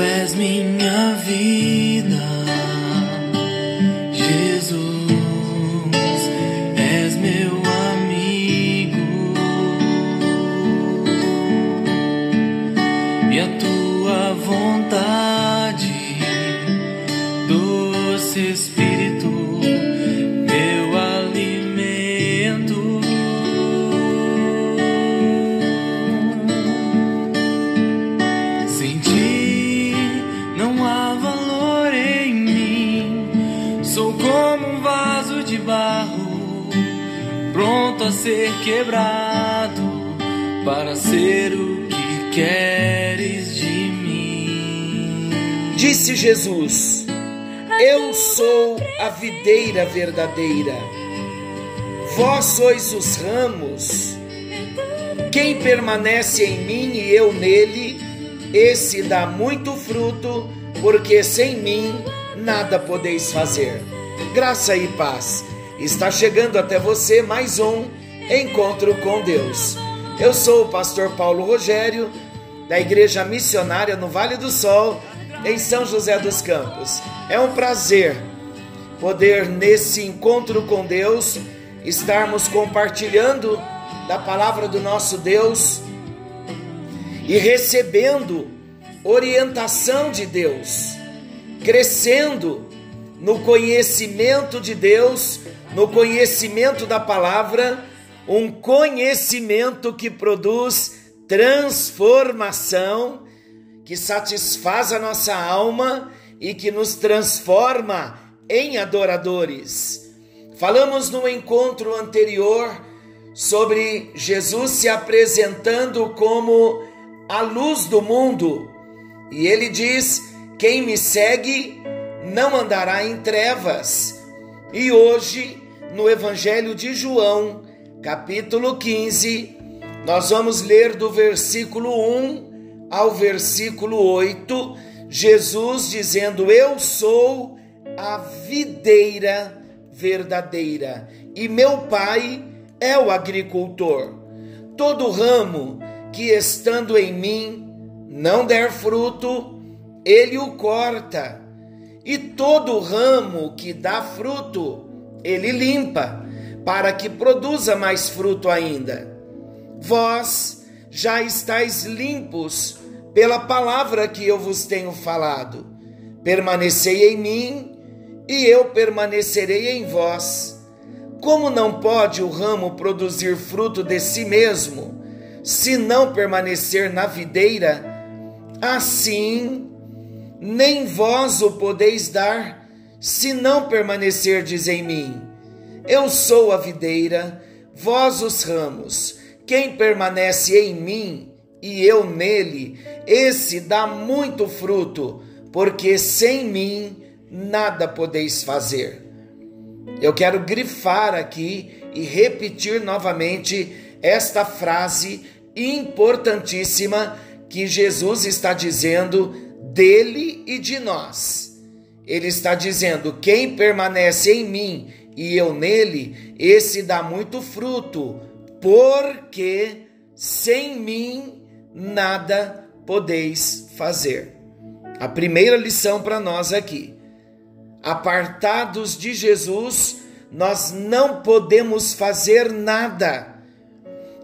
és minha vida, ser quebrado para ser o que queres de mim. Disse Jesus: Eu sou a videira verdadeira, vós sois os ramos. Quem permanece em mim e eu nele, esse dá muito fruto, porque sem mim nada podeis fazer. Graça e paz. Está chegando até você mais um encontro com Deus. Eu sou o pastor Paulo Rogério, da Igreja Missionária no Vale do Sol, em São José dos Campos. É um prazer poder, nesse encontro com Deus, estarmos compartilhando da palavra do nosso Deus e recebendo orientação de Deus, crescendo no conhecimento de Deus, no conhecimento da palavra, um conhecimento que produz transformação, que satisfaz a nossa alma e que nos transforma em adoradores. Falamos no encontro anterior sobre Jesus se apresentando como a luz do mundo. E ele diz: Quem me segue não andará em trevas. E hoje, no Evangelho de João, capítulo 15, nós vamos ler do versículo 1 ao versículo 8, Jesus dizendo: Eu sou a videira verdadeira e meu Pai é o agricultor. Todo ramo que estando em mim não der fruto, ele o corta, e todo ramo que dá fruto, ele limpa, para que produza mais fruto ainda. Vós já estáis limpos pela palavra que eu vos tenho falado. Permanecei em mim, e eu permanecerei em vós. Como não pode o ramo produzir fruto de si mesmo, se não permanecer na videira? Assim, nem vós o podeis dar, se não permanecerdes em mim. Eu sou a videira, vós os ramos. Quem permanece em mim e eu nele, esse dá muito fruto, porque sem mim nada podeis fazer. Eu quero grifar aqui e repetir novamente esta frase importantíssima que Jesus está dizendo dele e de nós. Ele está dizendo: quem permanece em mim e eu nele, esse dá muito fruto, porque sem mim nada podeis fazer. A primeira lição para nós aqui apartados de Jesus, nós não podemos fazer nada.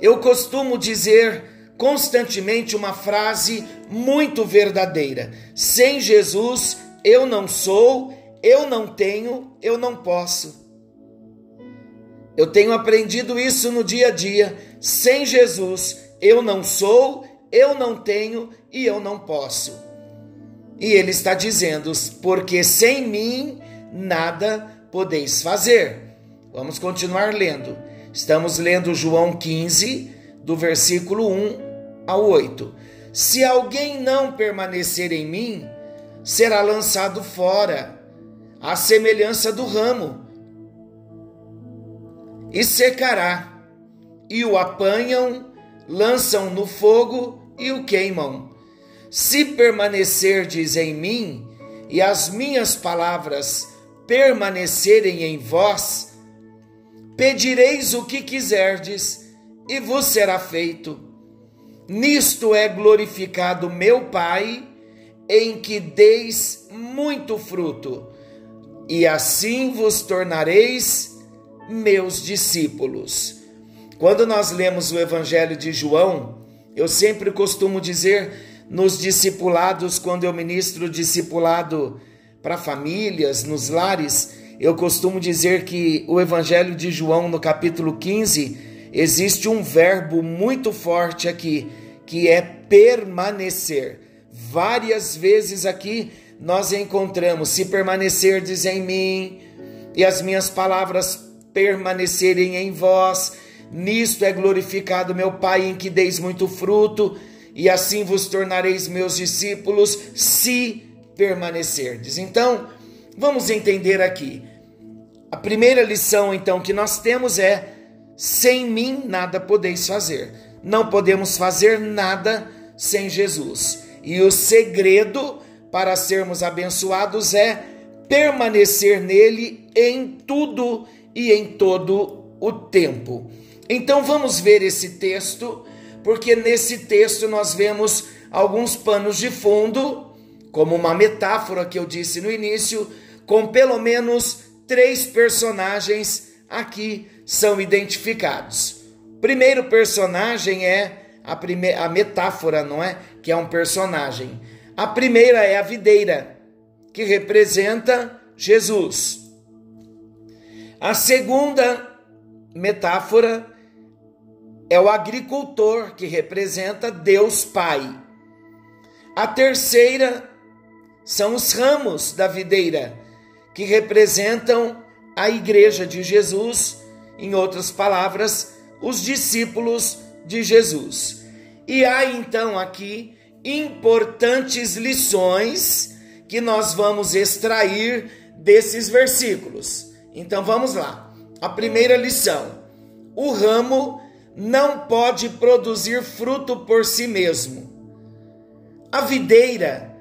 Eu costumo dizer constantemente uma frase muito verdadeira: sem Jesus eu não sou, eu não tenho, eu não posso. Eu tenho aprendido isso no dia a dia. Sem Jesus eu não sou, eu não tenho e eu não posso. E ele está dizendo: porque sem mim nada podeis fazer. Vamos continuar lendo. Estamos lendo João 15, do versículo 1 ao 8. Se alguém não permanecer em mim, será lançado fora, à semelhança do ramo, e secará, e o apanham, lançam no fogo e o queimam. Se permanecerdes em mim e as minhas palavras permanecerem em vós, pedireis o que quiserdes e vos será feito. Nisto é glorificado meu Pai, em que deis muito fruto, e assim vos tornareis meus discípulos. Quando nós lemos o Evangelho de João, eu sempre costumo dizer nos discipulados, quando eu ministro discipulado para famílias, nos lares, eu costumo dizer que o Evangelho de João, no capítulo 15, existe um verbo muito forte aqui, que é permanecer. Várias vezes aqui nós encontramos: se permanecerdes em mim e as minhas palavras permanecerem em vós, nisto é glorificado meu Pai, em que deis muito fruto, e assim vos tornareis meus discípulos, se permanecerdes. Então, vamos entender aqui. A primeira lição, então, que nós temos é: sem mim nada podeis fazer. Não podemos fazer nada sem Jesus. E o segredo para sermos abençoados é permanecer nele em tudo e em todo o tempo. Então vamos ver esse texto, porque nesse texto nós vemos alguns panos de fundo, como uma metáfora que eu disse no início, com pelo menos três personagens aqui são identificados. Primeiro personagem é a, prime a metáfora, não é? Que é um personagem. A primeira é a videira, que representa Jesus. A segunda metáfora é o agricultor, que representa Deus Pai. A terceira são os ramos da videira, que representam a igreja de Jesus, em outras palavras, os discípulos de Jesus. E há então aqui importantes lições que nós vamos extrair desses versículos. Então vamos lá. A primeira lição: o ramo não pode produzir fruto por si mesmo. A videira,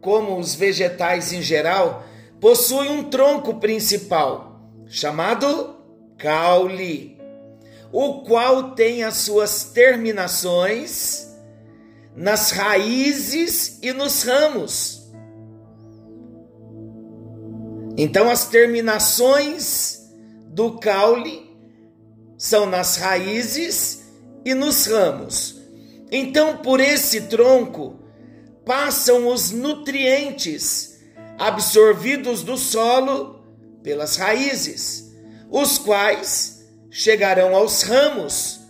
como os vegetais em geral, possui um tronco principal, chamado caule, o qual tem as suas terminações nas raízes e nos ramos. Então, as terminações do caule são nas raízes e nos ramos. Então, por esse tronco passam os nutrientes absorvidos do solo pelas raízes, os quais chegarão aos ramos,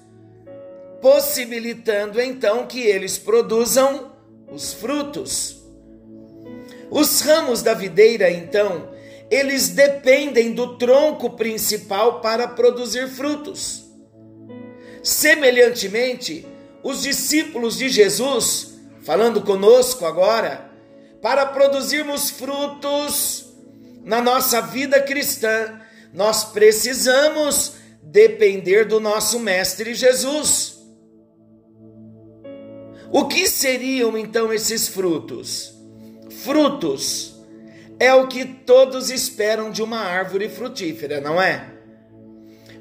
possibilitando então que eles produzam os frutos. Os ramos da videira, então, eles dependem do tronco principal para produzir frutos. Semelhantemente, os discípulos de Jesus, falando conosco agora, para produzirmos frutos na nossa vida cristã, nós precisamos depender do nosso Mestre Jesus. O que seriam então esses frutos? Frutos é o que todos esperam de uma árvore frutífera, não é?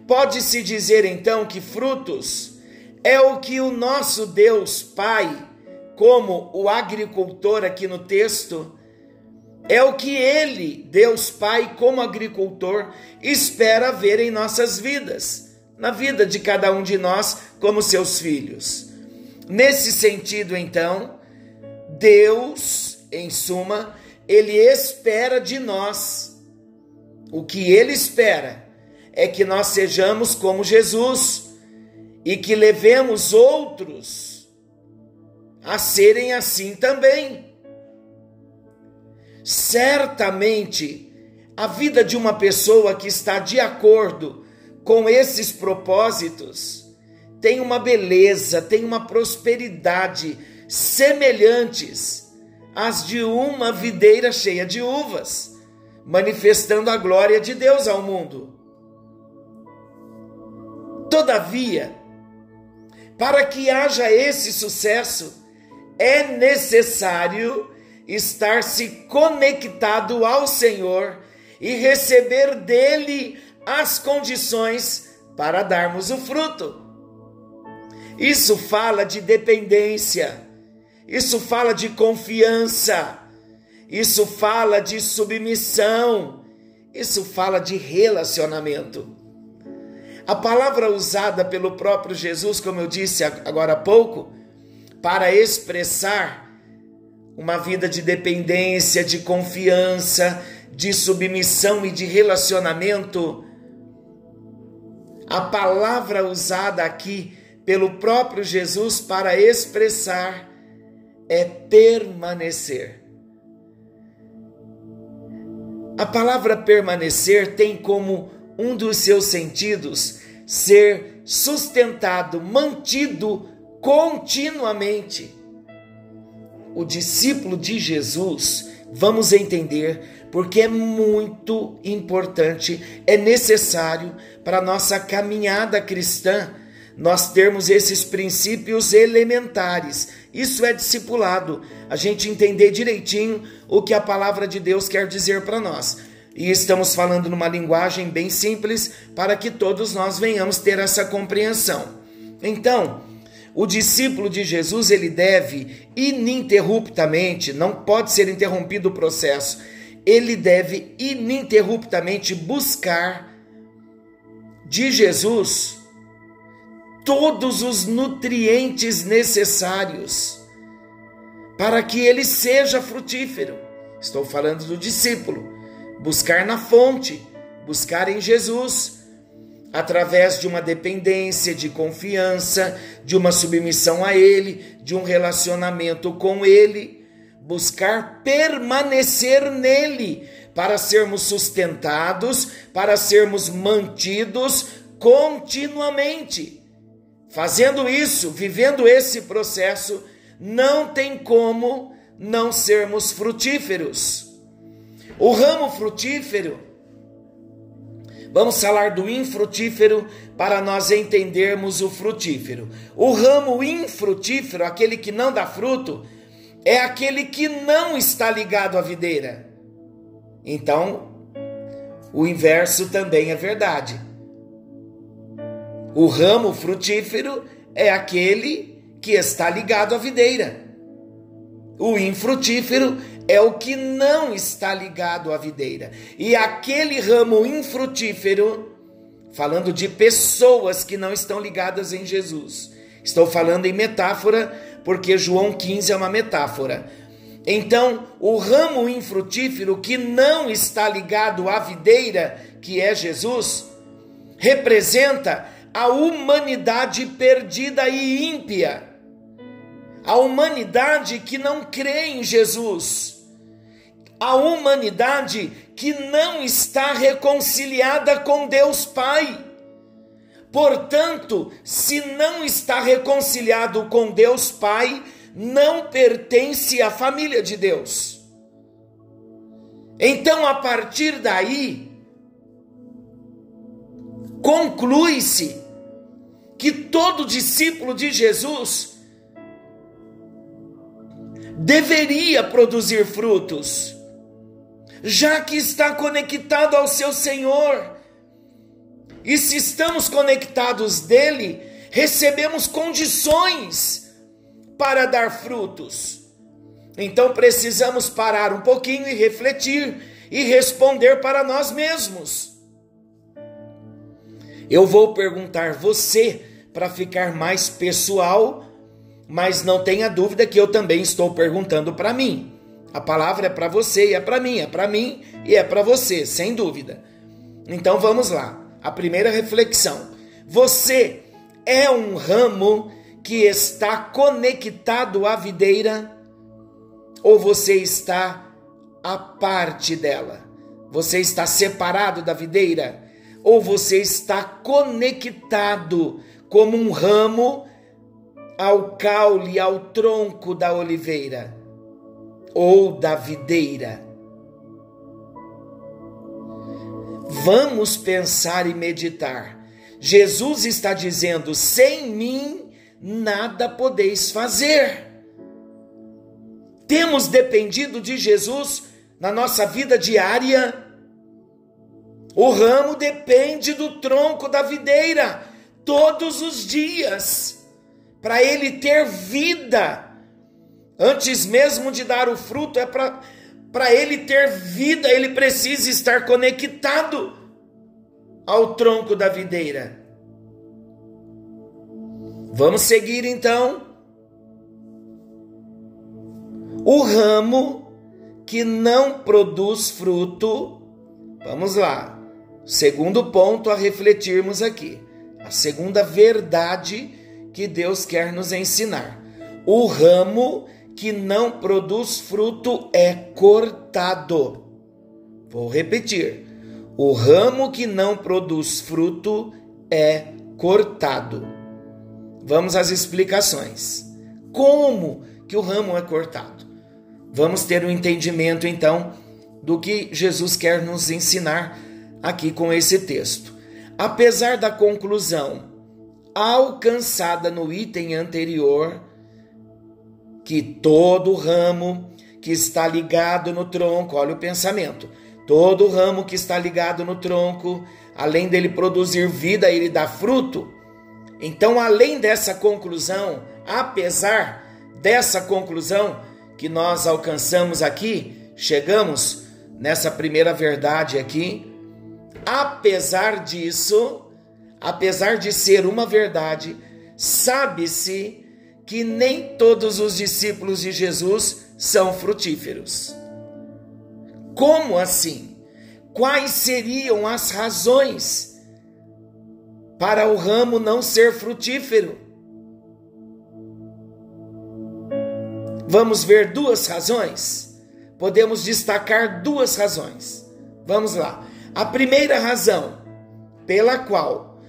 Pode-se dizer então que frutos é o que o nosso Deus Pai como o agricultor aqui no texto, é o que ele, Deus Pai, como agricultor, espera ver em nossas vidas, na vida de cada um de nós como seus filhos. Nesse sentido, então, Deus, em suma, ele espera de nós. O que ele espera é que nós sejamos como Jesus e que levemos outros a serem assim também. Certamente, a vida de uma pessoa que está de acordo com esses propósitos tem uma beleza, tem uma prosperidade semelhantes às de uma videira cheia de uvas, manifestando a glória de Deus ao mundo. Todavia, para que haja esse sucesso, é necessário estar se conectado ao Senhor e receber dele as condições para darmos o fruto. Isso fala de dependência, isso fala de confiança, isso fala de submissão, isso fala de relacionamento. A palavra usada pelo próprio Jesus, como eu disse agora há pouco, para expressar uma vida de dependência, de confiança, de submissão e de relacionamento, a palavra usada aqui pelo próprio Jesus para expressar é permanecer. A palavra permanecer tem como um dos seus sentidos ser sustentado, mantido continuamente. O discípulo de Jesus, vamos entender, porque é muito importante, é necessário para a nossa caminhada cristã nós termos esses princípios elementares. Isso é discipulado, a gente entender direitinho o que a palavra de Deus quer dizer para nós. E estamos falando numa linguagem bem simples para que todos nós venhamos ter essa compreensão. Então, o discípulo de Jesus, ele deve ininterruptamente, não pode ser interrompido o processo, ele deve ininterruptamente buscar de Jesus todos os nutrientes necessários para que ele seja frutífero. Estou falando do discípulo. Buscar na fonte, buscar em Jesus, através de uma dependência, de confiança, de uma submissão a Ele, de um relacionamento com Ele, buscar permanecer nele, para sermos sustentados, para sermos mantidos continuamente. Fazendo isso, vivendo esse processo, não tem como não sermos frutíferos. O ramo frutífero, vamos falar do infrutífero para nós entendermos o frutífero. O ramo infrutífero, aquele que não dá fruto, é aquele que não está ligado à videira. Então, o inverso também é verdade. O ramo frutífero é aquele que está ligado à videira. O infrutífero é o que não está ligado à videira. E aquele ramo infrutífero, falando de pessoas que não estão ligadas em Jesus. Estou falando em metáfora, porque João 15 é uma metáfora. Então, o ramo infrutífero que não está ligado à videira, que é Jesus, representa a humanidade perdida e ímpia, a humanidade que não crê em Jesus, a humanidade que não está reconciliada com Deus Pai. Portanto, se não está reconciliado com Deus Pai, não pertence à família de Deus. Então, a partir daí, conclui-se que todo discípulo de Jesus deveria produzir frutos, já que está conectado ao seu Senhor. E se estamos conectados dele, recebemos condições para dar frutos. Então precisamos parar um pouquinho e refletir e responder para nós mesmos. Eu vou perguntar você para ficar mais pessoal, mas não tenha dúvida que eu também estou perguntando para mim. A palavra é para você e é para mim, é para mim e é para você, sem dúvida. Então vamos lá. A primeira reflexão. Você é um ramo que está conectado à videira ou você está à parte dela? Você está separado da videira ou você está conectado como um ramo ao caule, ao tronco da oliveira ou da videira. Vamos pensar e meditar. Jesus está dizendo: sem mim nada podeis fazer. Temos dependido de Jesus na nossa vida diária. O ramo depende do tronco da videira todos os dias, para ele ter vida. Antes mesmo de dar o fruto, é para ele ter vida, ele precisa estar conectado ao tronco da videira. Vamos seguir então. O ramo que não produz fruto, vamos lá. Segundo ponto a refletirmos aqui. A segunda verdade que Deus quer nos ensinar. O ramo que não produz fruto é cortado. Vou repetir. O ramo que não produz fruto é cortado. Vamos às explicações. Como que o ramo é cortado? Vamos ter um entendimento então do que Jesus quer nos ensinar aqui com esse texto. Apesar da conclusão alcançada no item anterior, que todo ramo que está ligado no tronco, olha o pensamento, todo ramo que está ligado no tronco, além dele produzir vida, ele dá fruto. Então, além dessa conclusão, apesar dessa conclusão, que nós alcançamos aqui, chegamos nessa primeira verdade aqui. Apesar disso, apesar de ser uma verdade, sabe-se que nem todos os discípulos de Jesus são frutíferos. Como assim? Quais seriam as razões para o ramo não ser frutífero? Vamos ver duas razões? Podemos destacar duas razões. Vamos lá. A primeira razão pela qual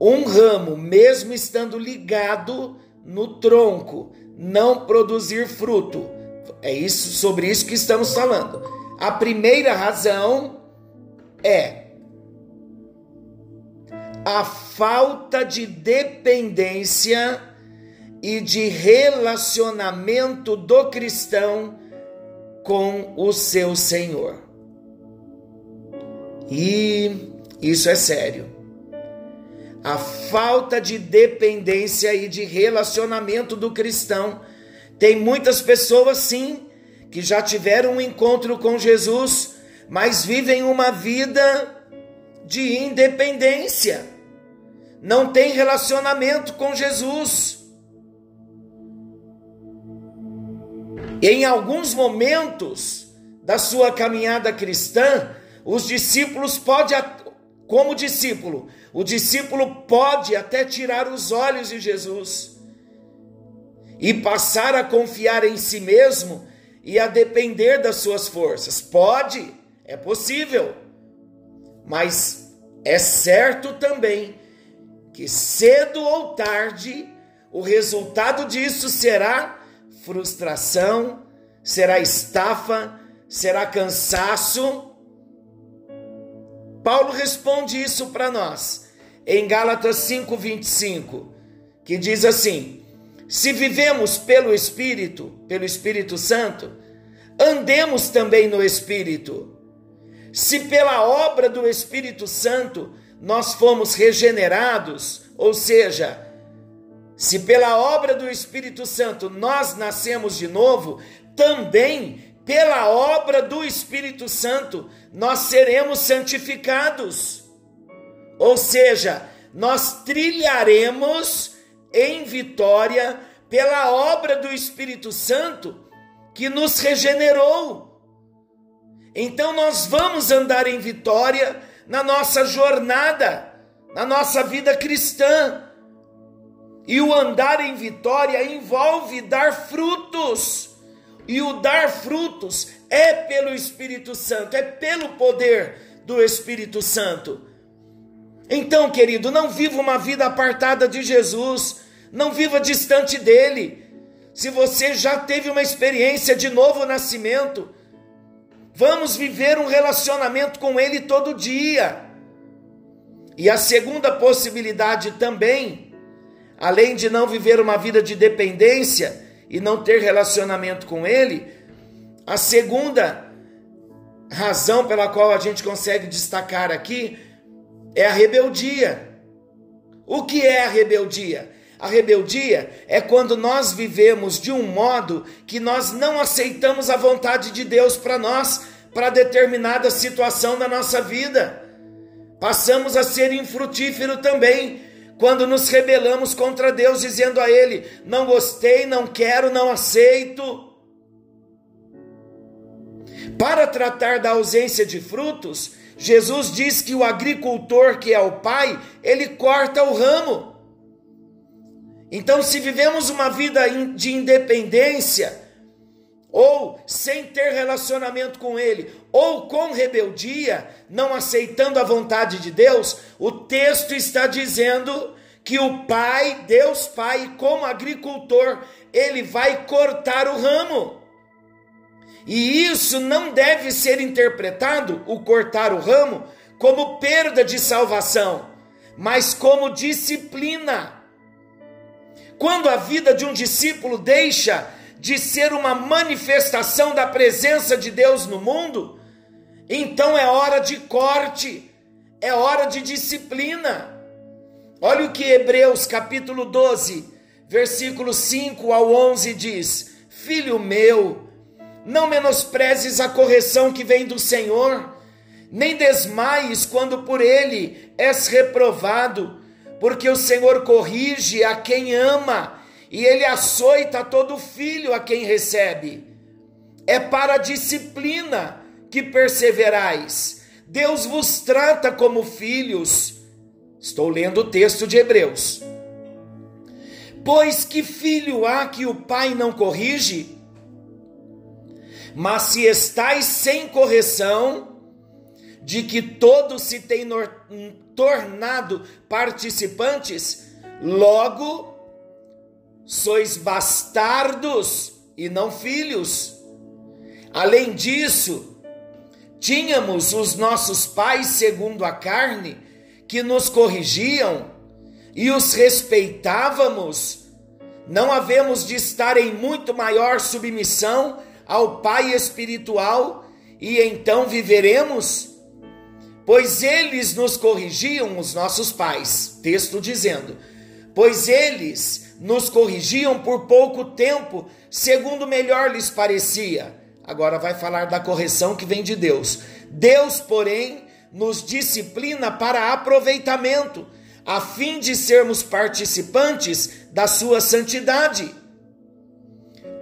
um ramo, mesmo estando ligado no tronco, não produzir fruto. É isso sobre isso que estamos falando. A primeira razão é a falta de dependência e de relacionamento do cristão com o seu Senhor. E isso é sério. A falta de dependência e de relacionamento do cristão. Tem muitas pessoas, sim, que já tiveram um encontro com Jesus, mas vivem uma vida de independência. Não tem relacionamento com Jesus Em alguns momentos da sua caminhada cristã, os discípulos podem, como discípulo, o discípulo pode até tirar os olhos de Jesus e passar a confiar em si mesmo e a depender das suas forças. Pode, é possível. Mas é certo também que cedo ou tarde o resultado disso será frustração, será estafa, será cansaço. Paulo responde isso para nós em Gálatas 5:25, que diz assim: Se vivemos pelo Espírito, pelo Espírito Santo, andemos também no Espírito. Se pela obra do Espírito Santo nós fomos regenerados, ou seja, se pela obra do Espírito Santo nós nascemos de novo, também pela obra do Espírito Santo nós seremos santificados. Ou seja, nós trilharemos em vitória pela obra do Espírito Santo que nos regenerou. Então nós vamos andar em vitória na nossa jornada, na nossa vida cristã. E o andar em vitória envolve dar frutos. E o dar frutos é pelo Espírito Santo, é pelo poder do Espírito Santo. Então, querido, não viva uma vida apartada de Jesus, não viva distante dele. Se você já teve uma experiência de novo nascimento, vamos viver um relacionamento com ele todo dia. E a segunda possibilidade também além de não viver uma vida de dependência e não ter relacionamento com Ele, a segunda razão pela qual a gente consegue destacar aqui é a rebeldia. O que é a rebeldia? A rebeldia é quando nós vivemos de um modo que nós não aceitamos a vontade de Deus para nós, para determinada situação da nossa vida. Passamos a ser infrutífero também quando nos rebelamos contra Deus, dizendo a Ele: não gostei, não quero, não aceito. Para tratar da ausência de frutos, Jesus diz que o agricultor, que é o pai, ele corta o ramo. Então, se vivemos uma vida de independência, ou sem ter relacionamento com Ele, ou com rebeldia, não aceitando a vontade de Deus, o texto está dizendo que o Pai, Deus Pai, como agricultor, ele vai cortar o ramo. E isso não deve ser interpretado, o cortar o ramo, como perda de salvação, mas como disciplina. Quando a vida de um discípulo deixa de ser uma manifestação da presença de Deus no mundo, então é hora de corte, é hora de disciplina. Olha o que Hebreus capítulo 12, versículo 5 ao 11 diz: Filho meu, não menosprezes a correção que vem do Senhor, nem desmaies quando por ele és reprovado porque o Senhor corrige a quem ama e ele açoita todo filho a quem recebe. É para a disciplina que perseverais. Deus vos trata como filhos. Estou lendo o texto de Hebreus. Pois que filho há que o pai não corrige? Mas se estais sem correção, de que todos se têm tornado participantes, logo sois bastardos e não filhos. Além disso, tínhamos os nossos pais segundo a carne, que nos corrigiam e os respeitávamos. Não havemos de estar em muito maior submissão ao Pai espiritual e então viveremos? Pois eles nos corrigiam, os nossos pais. Texto dizendo: Pois eles nos corrigiam por pouco tempo, segundo melhor lhes parecia. Agora vai falar da correção que vem de Deus. Deus, porém, nos disciplina para aproveitamento, a fim de sermos participantes da sua santidade.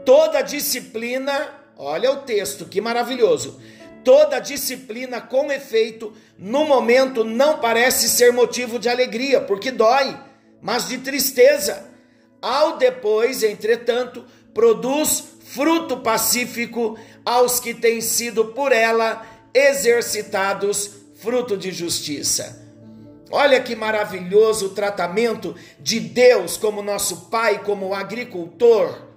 Toda disciplina, olha o texto, que maravilhoso Toda disciplina com efeito, no momento, não parece ser motivo de alegria, porque dói, mas de tristeza. Ao depois, entretanto, produz fruto pacífico aos que têm sido por ela exercitados fruto de justiça. Olha que maravilhoso o tratamento de Deus como nosso Pai, como agricultor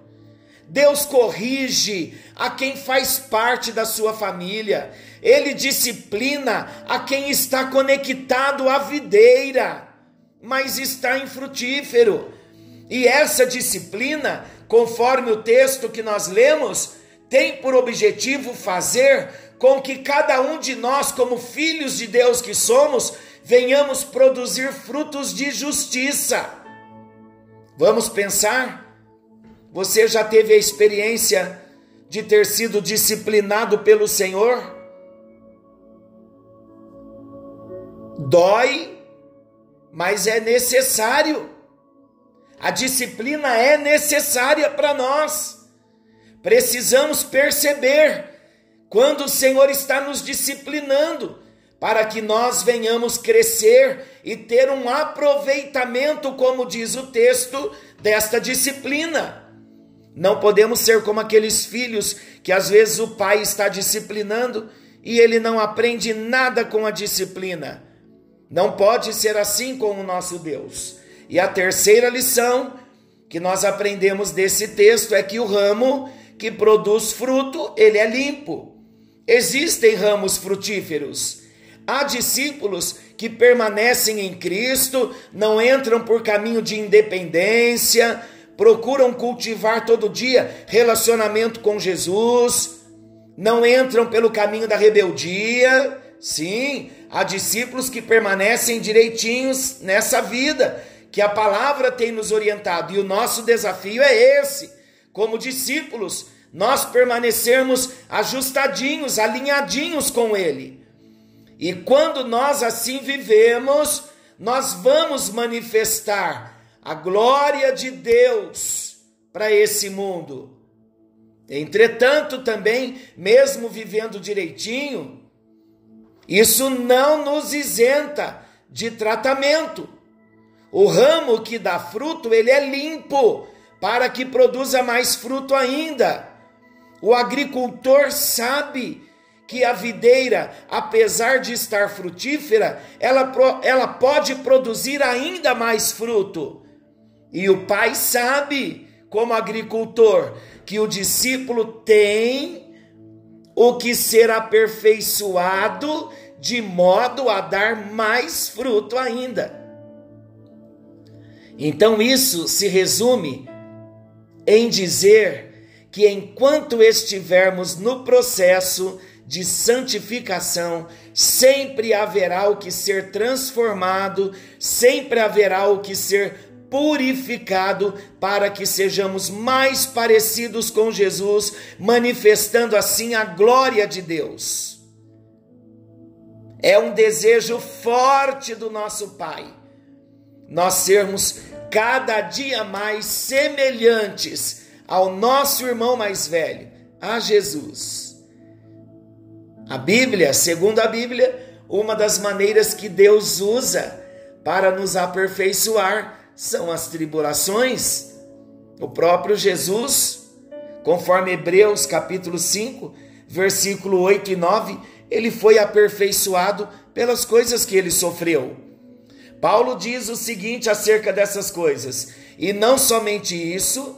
Deus corrige a quem faz parte da sua família, ele disciplina a quem está conectado à videira, mas está infrutífero. E essa disciplina, conforme o texto que nós lemos, tem por objetivo fazer com que cada um de nós, como filhos de Deus que somos, venhamos produzir frutos de justiça. Vamos pensar? Você já teve a experiência de ter sido disciplinado pelo Senhor? Dói, mas é necessário. A disciplina é necessária para nós. Precisamos perceber quando o Senhor está nos disciplinando, para que nós venhamos crescer e ter um aproveitamento, como diz o texto, desta disciplina. Não podemos ser como aqueles filhos que às vezes o pai está disciplinando e ele não aprende nada com a disciplina. Não pode ser assim com o nosso Deus. E a terceira lição que nós aprendemos desse texto é que o ramo que produz fruto, ele é limpo. Existem ramos frutíferos. Há discípulos que permanecem em Cristo, não entram por caminho de independência, procuram cultivar todo dia relacionamento com Jesus, não entram pelo caminho da rebeldia. Sim, há discípulos que permanecem direitinhos nessa vida, que a palavra tem nos orientado, e o nosso desafio é esse, como discípulos, nós permanecermos ajustadinhos, alinhadinhos com Ele. E quando nós assim vivemos, nós vamos manifestar a glória de Deus para esse mundo. Entretanto, também, mesmo vivendo direitinho, isso não nos isenta de tratamento. O ramo que dá fruto, ele é limpo para que produza mais fruto ainda. O agricultor sabe que a videira, apesar de estar frutífera, ela, ela pode produzir ainda mais fruto. E o pai sabe, como agricultor, que o discípulo tem o que ser aperfeiçoado de modo a dar mais fruto ainda. Então isso se resume em dizer que enquanto estivermos no processo de santificação, sempre haverá o que ser transformado, sempre haverá o que ser purificado para que sejamos mais parecidos com Jesus, manifestando assim a glória de Deus. É um desejo forte do nosso Pai, nós sermos cada dia mais semelhantes ao nosso irmão mais velho, a Jesus. A Bíblia, segundo a Bíblia, uma das maneiras que Deus usa para nos aperfeiçoar são as tribulações. O próprio Jesus, conforme Hebreus capítulo 5, versículo 8 e 9, ele foi aperfeiçoado pelas coisas que ele sofreu. Paulo diz o seguinte acerca dessas coisas: e não somente isso,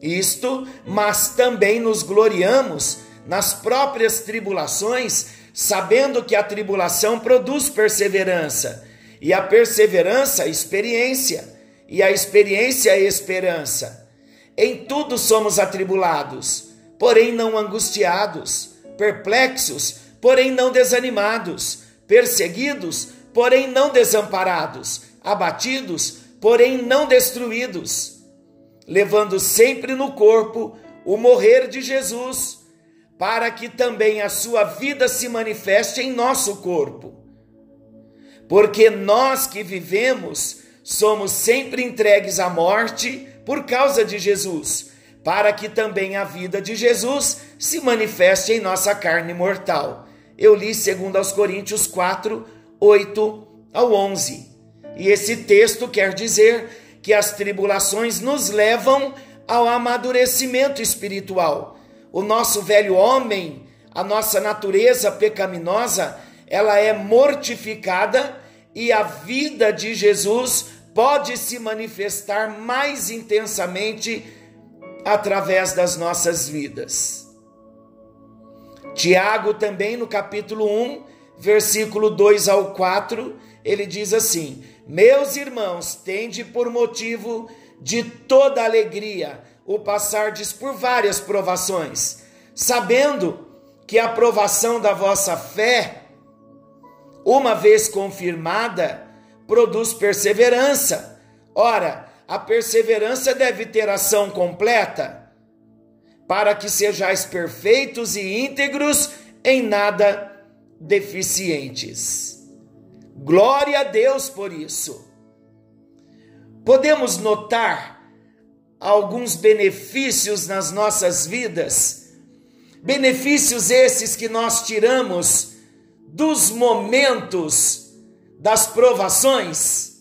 isto, mas também nos gloriamos nas próprias tribulações, sabendo que a tribulação produz perseverança, e a perseverança, experiência, e a experiência esperança. Em tudo somos atribulados, porém não angustiados, perplexos, porém não desanimados, perseguidos, porém não desamparados, abatidos, porém não destruídos, levando sempre no corpo o morrer de Jesus, para que também a sua vida se manifeste em nosso corpo. Porque nós que vivemos, somos sempre entregues à morte por causa de Jesus, para que também a vida de Jesus se manifeste em nossa carne mortal. Eu li segundo aos Coríntios 4, 8 ao 11. E esse texto quer dizer que as tribulações nos levam ao amadurecimento espiritual. O nosso velho homem, a nossa natureza pecaminosa, ela é mortificada e a vida de Jesus pode se manifestar mais intensamente através das nossas vidas. Tiago também no capítulo 1, versículo 2 ao 4, ele diz assim: Meus irmãos, tende por motivo de toda alegria o passardes por várias provações, sabendo que a provação da vossa fé, uma vez confirmada, produz perseverança. Ora, a perseverança deve ter ação completa, para que sejais perfeitos e íntegros, em nada deficientes. Glória a Deus por isso. Podemos notar alguns benefícios nas nossas vidas, benefícios esses que nós tiramos dos momentos das provações?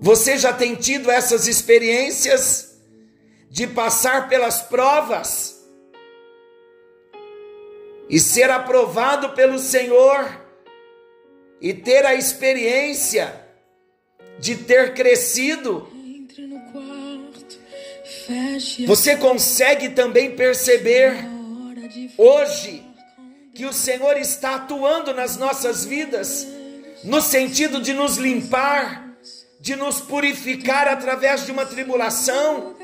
Você já tem tido essas experiências de passar pelas provas e ser aprovado pelo Senhor e ter a experiência de ter crescido? Você consegue também perceber hoje que o Senhor está atuando nas nossas vidas, no sentido de nos limpar, de nos purificar através de uma tribulação.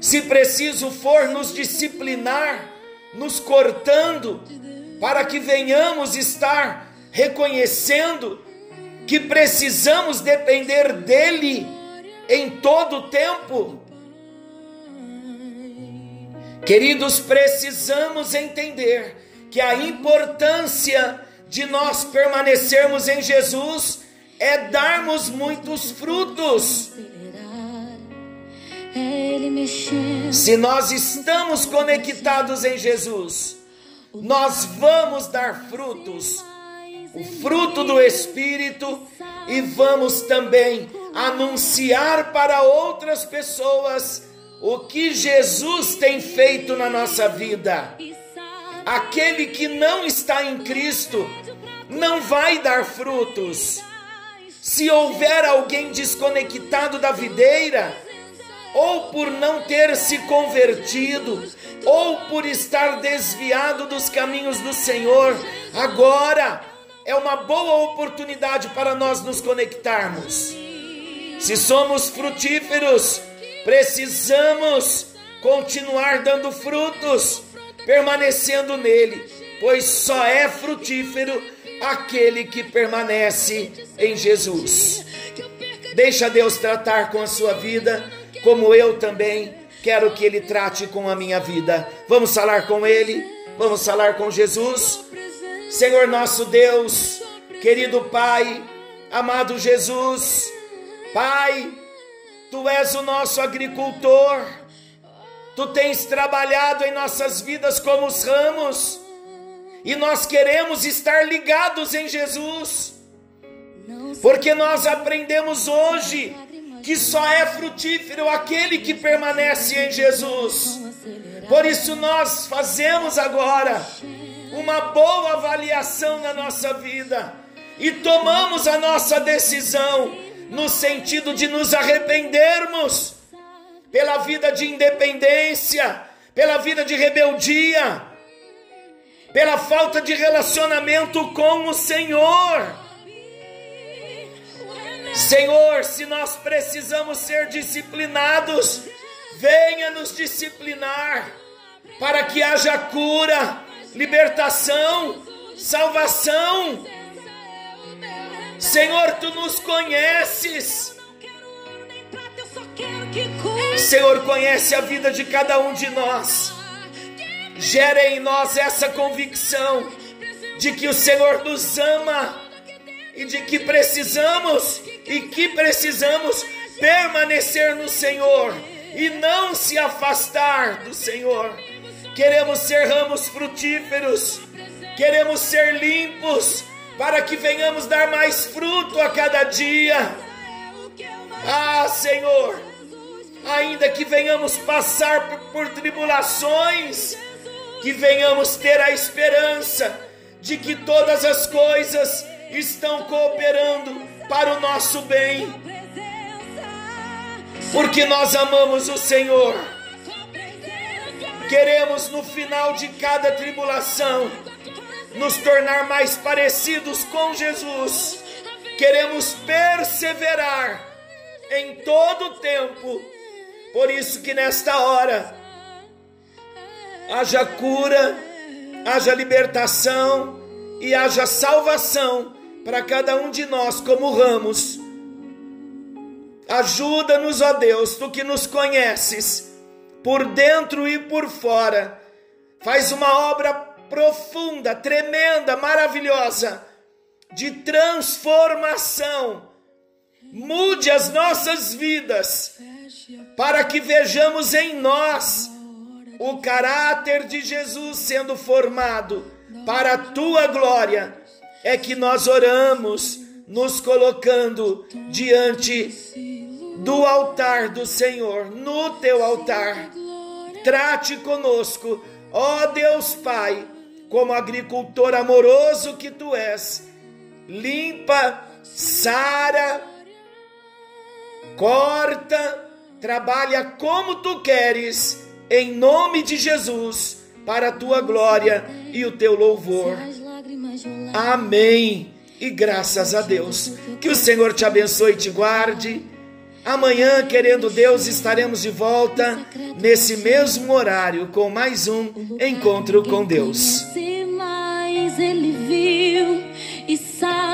Se preciso for, nos disciplinar, nos cortando, para que venhamos estar reconhecendo que precisamos depender dele em todo o tempo. Queridos, precisamos entender que a importância de nós permanecermos em Jesus é darmos muitos frutos. Se nós estamos conectados em Jesus, nós vamos dar frutos, o fruto do Espírito, e vamos também anunciar para outras pessoas o que Jesus tem feito na nossa vida. Aquele que não está em Cristo não vai dar frutos. Se houver alguém desconectado da videira, ou por não ter se convertido, ou por estar desviado dos caminhos do Senhor, agora é uma boa oportunidade para nós nos conectarmos. Se somos frutíferos, precisamos continuar dando frutos, permanecendo nele, pois só é frutífero aquele que permanece em Jesus. Deixa Deus tratar com a sua vida como eu também quero que Ele trate com a minha vida. Vamos falar com Ele, vamos falar com Jesus. Senhor nosso Deus, querido Pai, amado Jesus, Pai, Tu és o nosso agricultor, Tu tens trabalhado em nossas vidas como os ramos, e nós queremos estar ligados em Jesus, porque nós aprendemos hoje que só é frutífero aquele que permanece em Jesus. Por isso nós fazemos agora uma boa avaliação na nossa vida e tomamos a nossa decisão no sentido de nos arrependermos pela vida de independência, pela vida de rebeldia, pela falta de relacionamento com o Senhor. Senhor, se nós precisamos ser disciplinados, venha nos disciplinar, para que haja cura, libertação, salvação. Senhor, tu nos conheces. Senhor, conhece a vida de cada um de nós. Gera em nós essa convicção de que o Senhor nos ama e de que precisamos e que precisamos permanecer no Senhor e não se afastar do Senhor. Queremos ser ramos frutíferos, queremos ser limpos para que venhamos dar mais fruto a cada dia. Ah, Senhor, ainda que venhamos passar por, por tribulações, que venhamos ter a esperança de que todas as coisas estão cooperando para o nosso bem, porque nós amamos o Senhor. Queremos no final de cada tribulação nos tornar mais parecidos com Jesus. Queremos perseverar em todo o tempo. Por isso que nesta hora haja cura, haja libertação e haja salvação para cada um de nós como ramos. Ajuda-nos, ó Deus, tu que nos conheces, por dentro e por fora. Faz uma obra profunda, tremenda, maravilhosa, de transformação. Mude as nossas vidas, para que vejamos em nós o caráter de Jesus sendo formado para a tua glória é que nós oramos, nos colocando diante do altar do Senhor, no teu altar. Trate conosco, ó Deus Pai, como agricultor amoroso que tu és. Limpa, sara, corta, trabalha como tu queres, em nome de Jesus, para a tua glória e o teu louvor. Amém. E graças a Deus. Que o Senhor te abençoe e te guarde. Amanhã, querendo Deus, estaremos de volta nesse mesmo horário com mais um encontro com Deus. Ele viu e sabe